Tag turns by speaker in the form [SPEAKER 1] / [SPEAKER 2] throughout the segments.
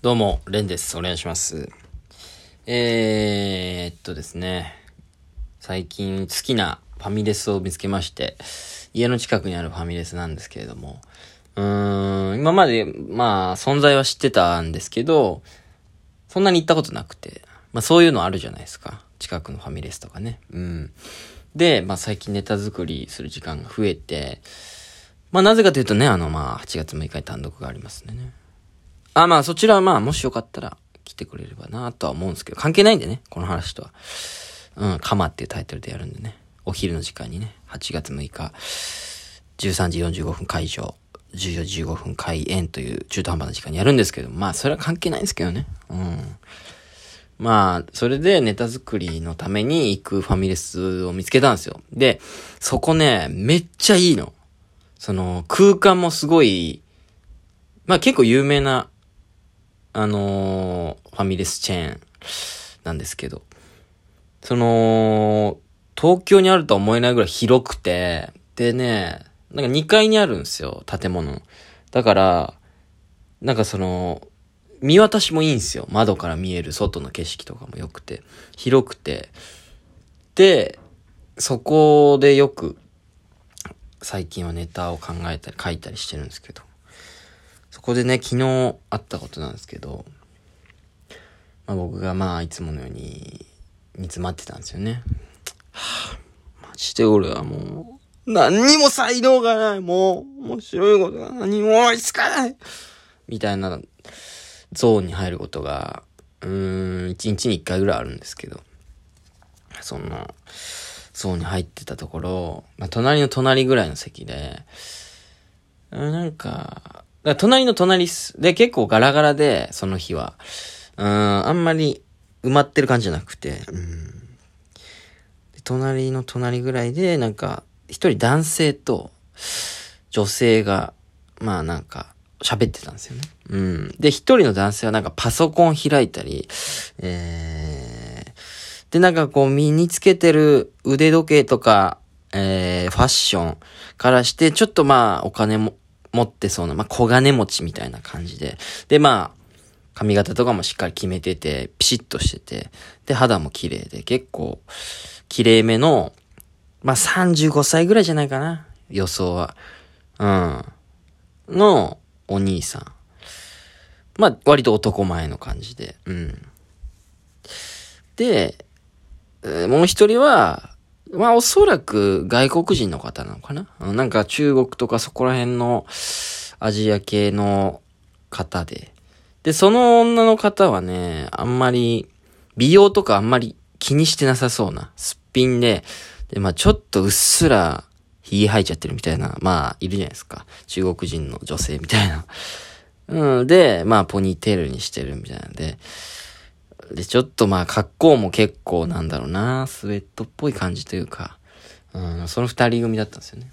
[SPEAKER 1] どうも、レンです。お願いします。えー、っとですね。最近好きなファミレスを見つけまして、家の近くにあるファミレスなんですけれども、うーん、今まで、まあ、存在は知ってたんですけど、そんなに行ったことなくて、まあそういうのあるじゃないですか。近くのファミレスとかね。うん。で、まあ最近ネタ作りする時間が増えて、まあなぜかというとね、あのまあ8月6日に単独がありますね。あ、まあそちらはまあもしよかったら来てくれればなとは思うんですけど、関係ないんでね、この話とは。うん、カマっていうタイトルでやるんでね。お昼の時間にね、8月6日、13時45分会場、14時15分開演という中途半端な時間にやるんですけど、まあそれは関係ないんですけどね。うん。まあ、それでネタ作りのために行くファミレスを見つけたんですよ。で、そこね、めっちゃいいの。その、空間もすごい、まあ結構有名な、あのーファミレスチェーンなんですけど、その、東京にあるとは思えないぐらい広くて、でね、なんか2階にあるんですよ、建物。だから、なんかその、見渡しもいいんですよ。窓から見える外の景色とかも良くて、広くて。で、そこでよく、最近はネタを考えたり書いたりしてるんですけど、こでね、昨日あったことなんですけど、まあ僕がまあいつものように煮詰まってたんですよね。はあ、マジで俺はもう、何にも才能がない、もう、面白いことが何も思いつかないみたいなゾーンに入ることが、うーん、一日に一回ぐらいあるんですけど、そんな、ゾーンに入ってたところ、まあ、隣の隣ぐらいの席で、なんか、だ隣の隣っす。で、結構ガラガラで、その日は。うん、あんまり埋まってる感じじゃなくて、うん。隣の隣ぐらいで、なんか、一人男性と女性が、まあなんか、喋ってたんですよね。うん。で、一人の男性はなんかパソコン開いたり、えー、で、なんかこう身につけてる腕時計とか、えー、ファッションからして、ちょっとまあお金も持ってそうな、まあ小金持ちみたいな感じで。で、まあ、髪型とかもしっかり決めてて、ピシッとしてて、で、肌も綺麗で、結構、綺麗めの、まあ35歳ぐらいじゃないかな、予想は。うん。の、お兄さん。まあ、割と男前の感じで。うん。で、もう一人は、まあ、おそらく外国人の方なのかな？なんか中国とかそこら辺のアジア系の方で。で、その女の方はね、あんまり、美容とかあんまり気にしてなさそうな、すっぴんで、で、まあちょっとうっすら、髭生えちゃってるみたいな、まあ、いるじゃないですか。中国人の女性みたいな。うん、で、まあ、ポニーテールにしてるみたいなんで。で、ちょっとまあ、格好も結構なんだろうな、スウェットっぽい感じというか、うん、その二人組だったんですよね。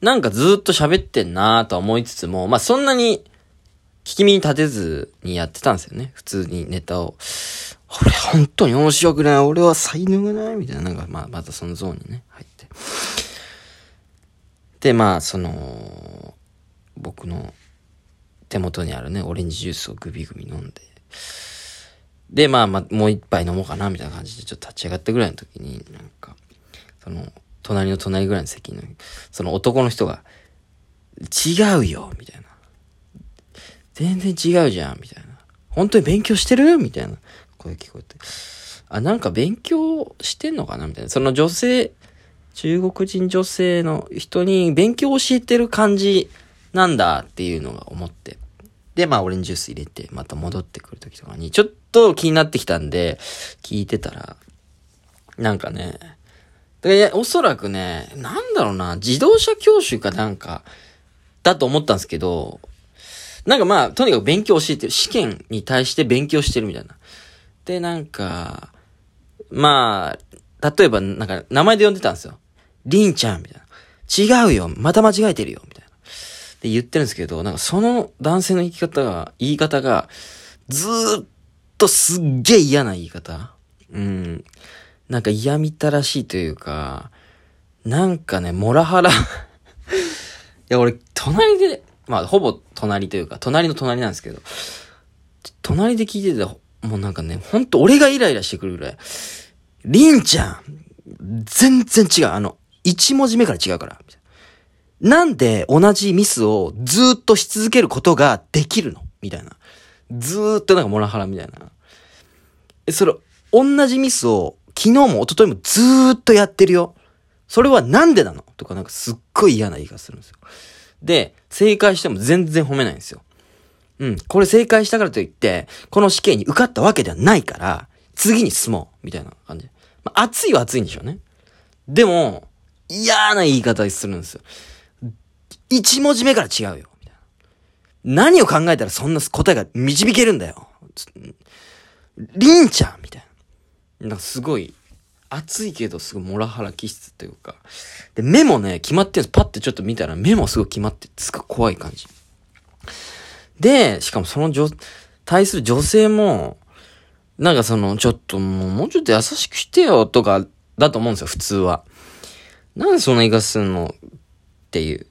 [SPEAKER 1] なんかずっと喋ってんなとは思いつつも、まあ、そんなに、聞き耳立てずにやってたんですよね。普通にネタを。俺本当に面白くない。俺は才能がない。みたいな、なんかまあ、またそのゾーンにね、入って。で、まあ、その、僕の手元にあるね、オレンジジュースをグビグビ飲んで。で、まあ、まあ、もう一杯飲もうかな、みたいな感じで、ちょっと立ち上がったぐらいの時に、なんか、その、隣の隣ぐらいの席の、その男の人が、違うよ、みたいな。全然違うじゃん、みたいな。本当に勉強してる？みたいな声聞こえて。あ、なんか勉強してんのかな？みたいな。その女性、中国人女性の人に勉強教えてる感じなんだっていうのが思って。で、まあ、オレンジジュース入れて、また戻ってくる時とかに、ちょっと気になってきたんで、聞いてたら、なんかね、で、おそらくね、なんだろうな、自動車教習かなんか、だと思ったんですけど、なんかまあ、とにかく勉強教えてる。試験に対して勉強してるみたいな。で、なんか、まあ、例えば、なんか、名前で呼んでたんですよ。りんちゃんみたいな。違うよまた間違えてるよみたいな。で、言ってるんですけど、なんかその男性の言い方が、言い方が、ずーっとすっげえ嫌な言い方？うん。なんか嫌みたらしいというか、なんかね、モラハラ。いや、俺、隣でまあ、ほぼ隣というか、隣の隣なんですけど、隣で聞いてて、もうなんかね、ほんと俺がイライラしてくるぐらい、りんちゃん、全然違う。あの、一文字目から違うから。なんで同じミスをずっとし続けることができるの？みたいな。ずーっとなんかモラハラみたいな。え、それ、同じミスを昨日も一昨日もずーっとやってるよ。それはなんでなの？とかなんかすっごい嫌な言い方するんですよ。で、正解しても全然褒めないんですよ。うん。これ正解したからといって、この試験に受かったわけではないから、次に進もう。みたいな感じ。まあ、熱いは熱いんでしょうね。でも、嫌な言い方するんですよ。一文字目から違うよ。何を考えたらそんな答えが導けるんだよ。りんちゃんみたいな。なんかすごい、熱いけどすごいモラハラ気質というか。で、目もね、決まってるんです。パッてちょっと見たら目もすごい決まってすごい怖い感じ。で、しかもその女、対する女性も、なんかその、ちょっともう、もうちょっと優しくしてよとか、だと思うんですよ、普通は。なんでそんな言い方すんのっていう。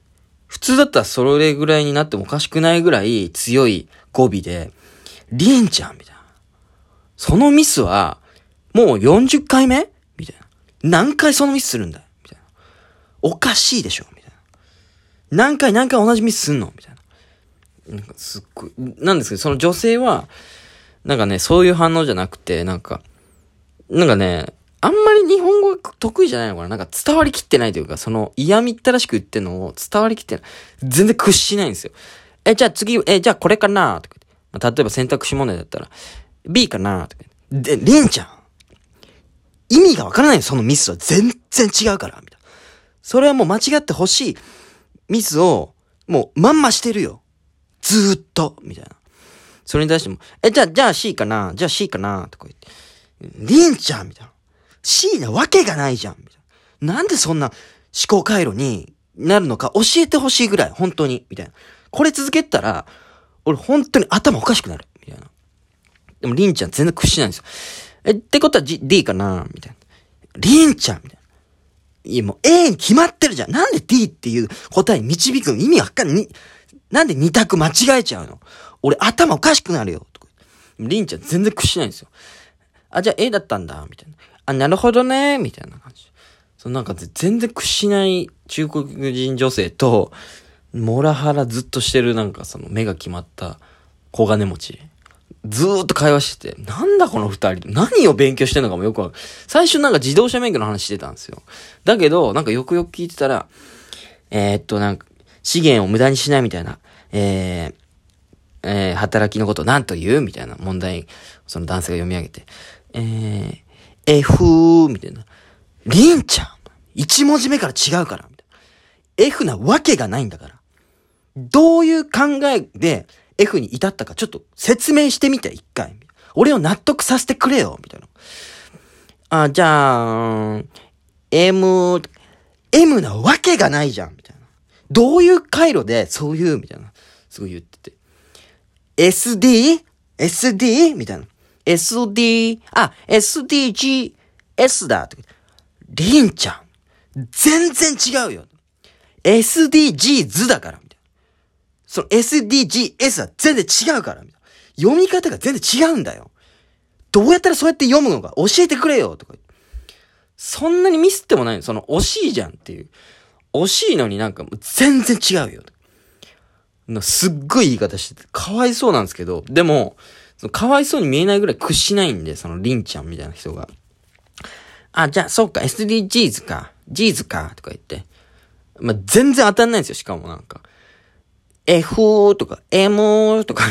[SPEAKER 1] 普通だったらそれぐらいになってもおかしくないぐらい強い語尾で、りんちゃんみたいな。そのミスは、もう40回目？みたいな。何回そのミスするんだみたいな。おかしいでしょ？みたいな。何回何回同じミスすんの？みたいな。なんかすっごい、なんですけど、その女性は、なんかね、そういう反応じゃなくて、なんか、なんかね、あんまり日本語が得意じゃないのかななんか伝わりきってないというか、その嫌みったらしく言ってんのを伝わりきってない。全然屈しないんですよ。え、じゃあ次、え、じゃあこれかな？とか、まあ、例えば選択肢問題だったら、B かな？とか。で、レンちゃん。意味がわからないよ、そのミスは。全然違うから、みたいな。それはもう間違ってほしいミスを、もうまんましてるよ。ずーっと、みたいな。それに対しても、え、じゃあ、じゃあ C かな？じゃあ C かな？とか言って。りんちゃんみたいな。C なわけがないじゃん。みたいな。なんでそんな思考回路になるのか教えてほしいぐらい、本当に。みたいな。これ続けたら、俺本当に頭おかしくなる。みたいな。でも、りんちゃん全然屈しないんですよ。え、ってことは、G、D かなみたいな。りんちゃんみたいな。いや、もう A に決まってるじゃん。なんで D っていう答えに導くの意味わかんない。なんで二択間違えちゃうの俺頭おかしくなるよ。とか。りんちゃん全然屈しないんですよ。あ、じゃあ A だったんだ。みたいな。あ、なるほどね、みたいな感じ。そのなんか全然屈しない中国人女性と、モラハラずっとしてるなんかその目が決まった小金持ち。ずーっと会話してて、なんだこの二人、何を勉強してんのかもよくわかる。最初なんか自動車免許の話してたんですよ。だけど、なんかよくよく聞いてたら、えー、っとなんか、資源を無駄にしないみたいな、えー、えー、働きのこと何と言うみたいな問題、その男性が読み上げて、えー、F みたいな。りんちゃん一文字目から違うから。みたいな F なわけがないんだから。どういう考えで F に至ったかちょっと説明してみて、一回。俺を納得させてくれよ、みたいな。あ、じゃあ、M、M なわけがないじゃん、みたいな。どういう回路でそういう、みたいな。すごい言ってて。SD? SD? みたいな。SD、あ、SDGs だ。りんちゃん。全然違うよ。SDGs だから。みたいな。その SDGs は全然違うから。みたいな。読み方が全然違うんだよ。どうやったらそうやって読むのか教えてくれよ。とか。そんなにミスってもないのその惜しいじゃんっていう。惜しいのになんかもう全然違うよ。すっごい言い方してて、かわいそうなんですけど、でも、そのかわいそうに見えないぐらい屈しないんで、そのりんちゃんみたいな人が。あ、じゃあ、そうか、SDGs か、Gs か、とか言って。まあ、全然当たんないんですよ、しかもなんか。F とか M とか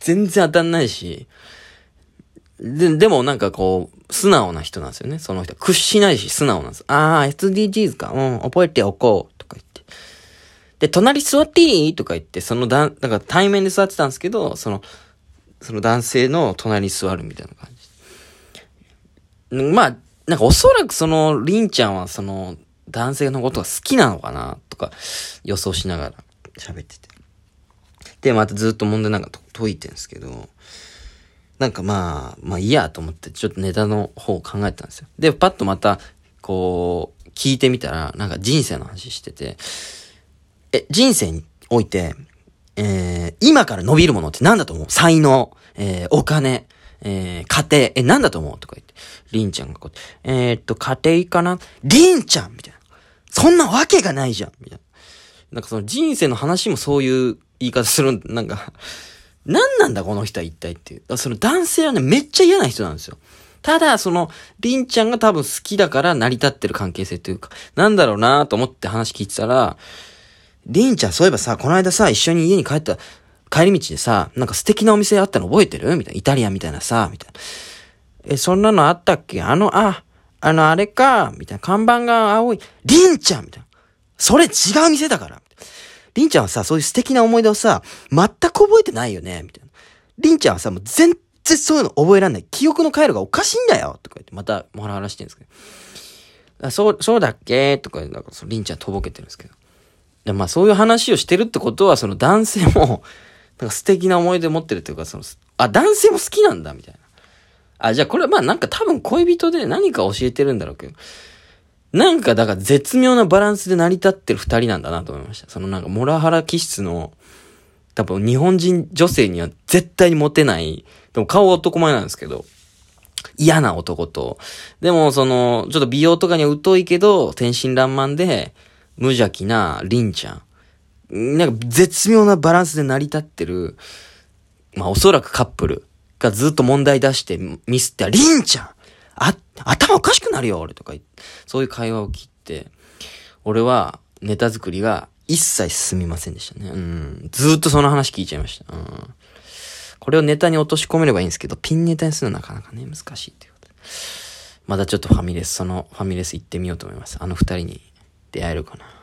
[SPEAKER 1] 全然当たんないし。で、でもなんかこう、素直な人なんですよね、その人。屈しないし、素直なんです。ああ、SDGs か、うん、覚えておこう、とか言って。で、隣座っていい？とか言って、そのだ、だから対面で座ってたんですけど、その、その男性の隣に座るみたいな感じ。まあ、なんかおそらくその、りんちゃんはその、男性のことが好きなのかなとか、予想しながら喋ってて。で、またずっと問題なんか解いてんですけど、なんかまあ、まあいいやと思って、ちょっとネタの方を考えたんですよ。で、パッとまた、こう、聞いてみたら、なんか人生の話してて、え、人生において、えー、今から伸びるものって何だと思う？才能、えー、お金、えー、家庭、え、何だと思う？とか言って。りんちゃんがこうえー、っと、家庭かな？りんちゃんみたいな。そんなわけがないじゃんみたいな。なんかその人生の話もそういう言い方する、なんか何なんだこの人は一体っていう。その男性はね、めっちゃ嫌な人なんですよ。ただ、その、りんちゃんが多分好きだから成り立ってる関係性というか、なんだろうなと思って話聞いてたら、りんちゃんそういえばさ、この間さ、一緒に家に帰った、帰り道でさ、なんか素敵なお店あったの覚えてる？みたいな。イタリアンみたいなさ、みたいな。え、そんなのあったっけ？あの、あ、あの、あれか、みたいな。看板が青い。りんちゃんみたいな。それ違う店だからりんちゃんはさ、そういう素敵な思い出をさ、全く覚えてないよね？みたいな。りんちゃんはさ、もう全然そういうの覚えらんない。記憶の回路がおかしいんだよとか言って、また、もらわらしてるんですけど。あ、そう、そうだっけ？とか、なんか、そのりんちゃんとぼけてるんですけど。でまあ、そういう話をしてるってことは、その男性も、なんか素敵な思い出持ってるっていうか、その、あ、男性も好きなんだ、みたいな。あ、じゃあこれはまあなんか多分恋人で何か教えてるんだろうけど、なんかだから絶妙なバランスで成り立ってる二人なんだなと思いました。そのなんかモラハラ気質の、多分日本人女性には絶対にモテない、でも顔男前なんですけど、嫌な男と、でもその、ちょっと美容とかには疎いけど、天真爛漫で、無邪気なリンちゃん。なんか絶妙なバランスで成り立ってる、まあおそらくカップルがずっと問題出してミスって、りんちゃんあ、頭おかしくなるよ俺とかそういう会話を切って、俺はネタ作りが一切進みませんでしたね。うん。ずっとその話聞いちゃいました。うん。これをネタに落とし込めればいいんですけど、ピンネタにするのはなかなかね、難しいっていうことで。まだちょっとファミレス、そのファミレス行ってみようと思います。あの二人に出会えるかな。